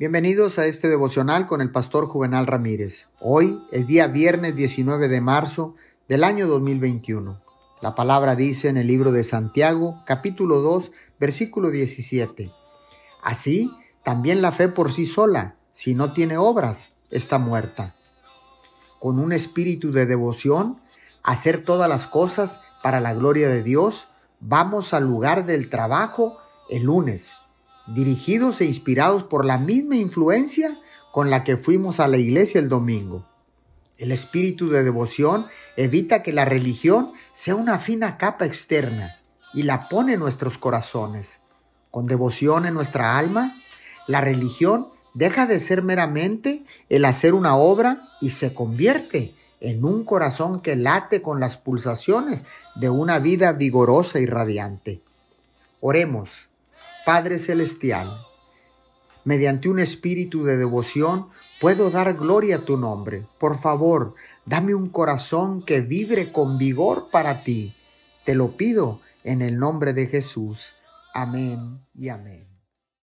Bienvenidos a este devocional con el pastor Juvenal Ramírez. Hoy es día viernes 19 de marzo del año 2021. La palabra dice en el libro de Santiago, capítulo 2, versículo 17. Así, también la fe por sí sola, si no tiene obras, está muerta. Con un espíritu de devoción, hacer todas las cosas para la gloria de Dios, vamos al lugar del trabajo el lunes, dirigidos e inspirados por la misma influencia con la que fuimos a la iglesia el domingo. El espíritu de devoción evita que la religión sea una fina capa externa y la pone en nuestros corazones. Con devoción en nuestra alma, la religión deja de ser meramente el hacer una obra y se convierte en un corazón que late con las pulsaciones de una vida vigorosa y radiante. Oremos, Padre Celestial, mediante un espíritu de devoción puedo dar gloria a tu nombre. Por favor, dame un corazón que vibre con vigor para ti. Te lo pido en el nombre de Jesús. Amén y amén.